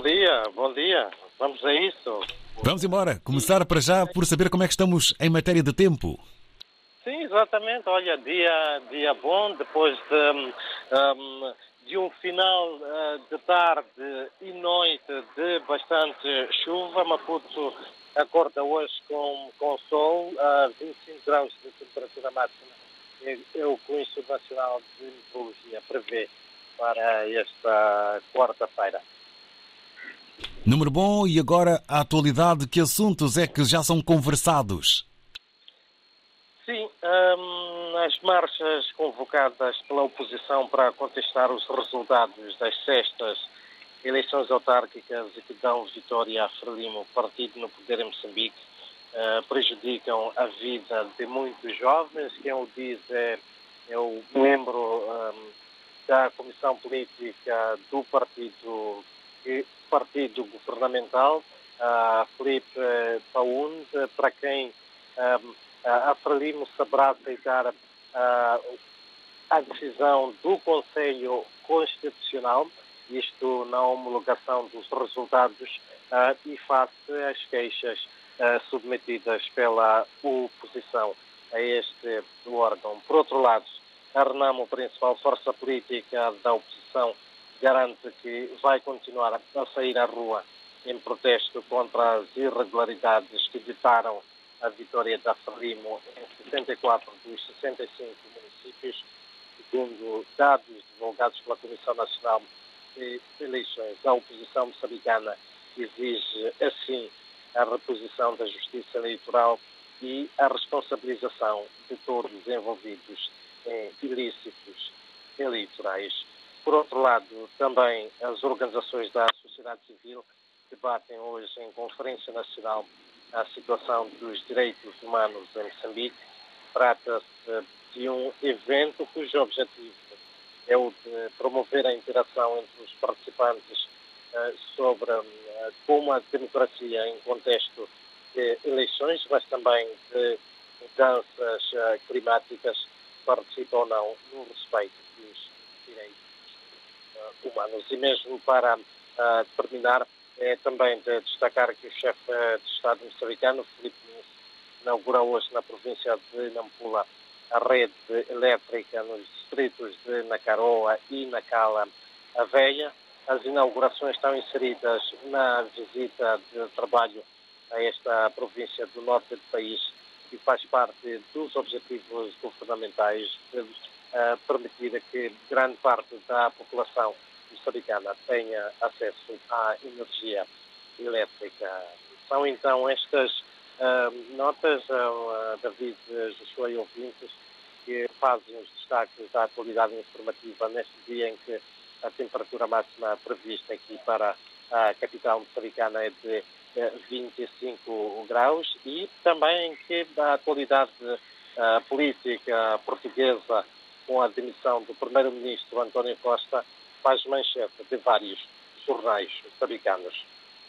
bom dia, bom dia. Vamos a isso. Vamos embora. Começar para já por saber como é que estamos em matéria de tempo. Sim, exatamente. Olha, dia, dia bom, depois de, um, de um final uh, de tarde e noite de bastante chuva. Maputo acorda hoje com, com sol, a uh, 25 graus de temperatura máxima. É, é o que o Instituto Nacional de Meteorologia prevê para esta quarta-feira. Número bom, e agora a atualidade, que assuntos é que já são conversados? Sim, hum, as marchas convocadas pela oposição para contestar os resultados das sextas eleições autárquicas e que dão vitória a Frelimo, partido no poder em Moçambique, uh, prejudicam a vida de muitos jovens. Quem o diz é, é o membro um, da Comissão Política do Partido partido governamental, uh, Felipe Paund, para quem uh, a Frelimo saberá aceitar uh, a decisão do Conselho Constitucional, isto na homologação dos resultados uh, e face às queixas uh, submetidas pela oposição a este órgão. Por outro lado, a Renamo, principal força política da oposição, garante que vai continuar a sair à rua em protesto contra as irregularidades que ditaram a vitória da Frelimo em 64 dos 65 municípios, segundo dados divulgados pela Comissão Nacional de Eleições. A oposição moçambicana exige, assim, a reposição da justiça eleitoral e a responsabilização de todos os envolvidos em ilícitos eleitorais. Por outro lado, também as organizações da sociedade civil debatem hoje em Conferência Nacional a situação dos direitos humanos em Moçambique. Trata-se de um evento cujo objetivo é o de promover a interação entre os participantes uh, sobre uh, como a democracia em contexto de eleições, mas também de mudanças uh, climáticas participa ou não no respeito dos direitos humanos. E mesmo para terminar, é também de destacar que o chefe de Estado moçambicano, Filipe Nunes, inaugura hoje na província de Nampula a rede elétrica nos distritos de Nacaroa e Nacala a Veia. As inaugurações estão inseridas na visita de trabalho a esta província do norte do país e faz parte dos objetivos governamentais de uh, permitir que grande parte da população moçambicana tenha acesso à energia elétrica. São então estas uh, notas, uh, David, Josué e ouvintes, que fazem os destaques da atualidade informativa neste dia em que a temperatura máxima prevista aqui para a capital moçambicana é de 25 graus e também que a atualidade uh, política portuguesa com a demissão do primeiro-ministro António Costa faz manchete de vários jornais moçambicanos.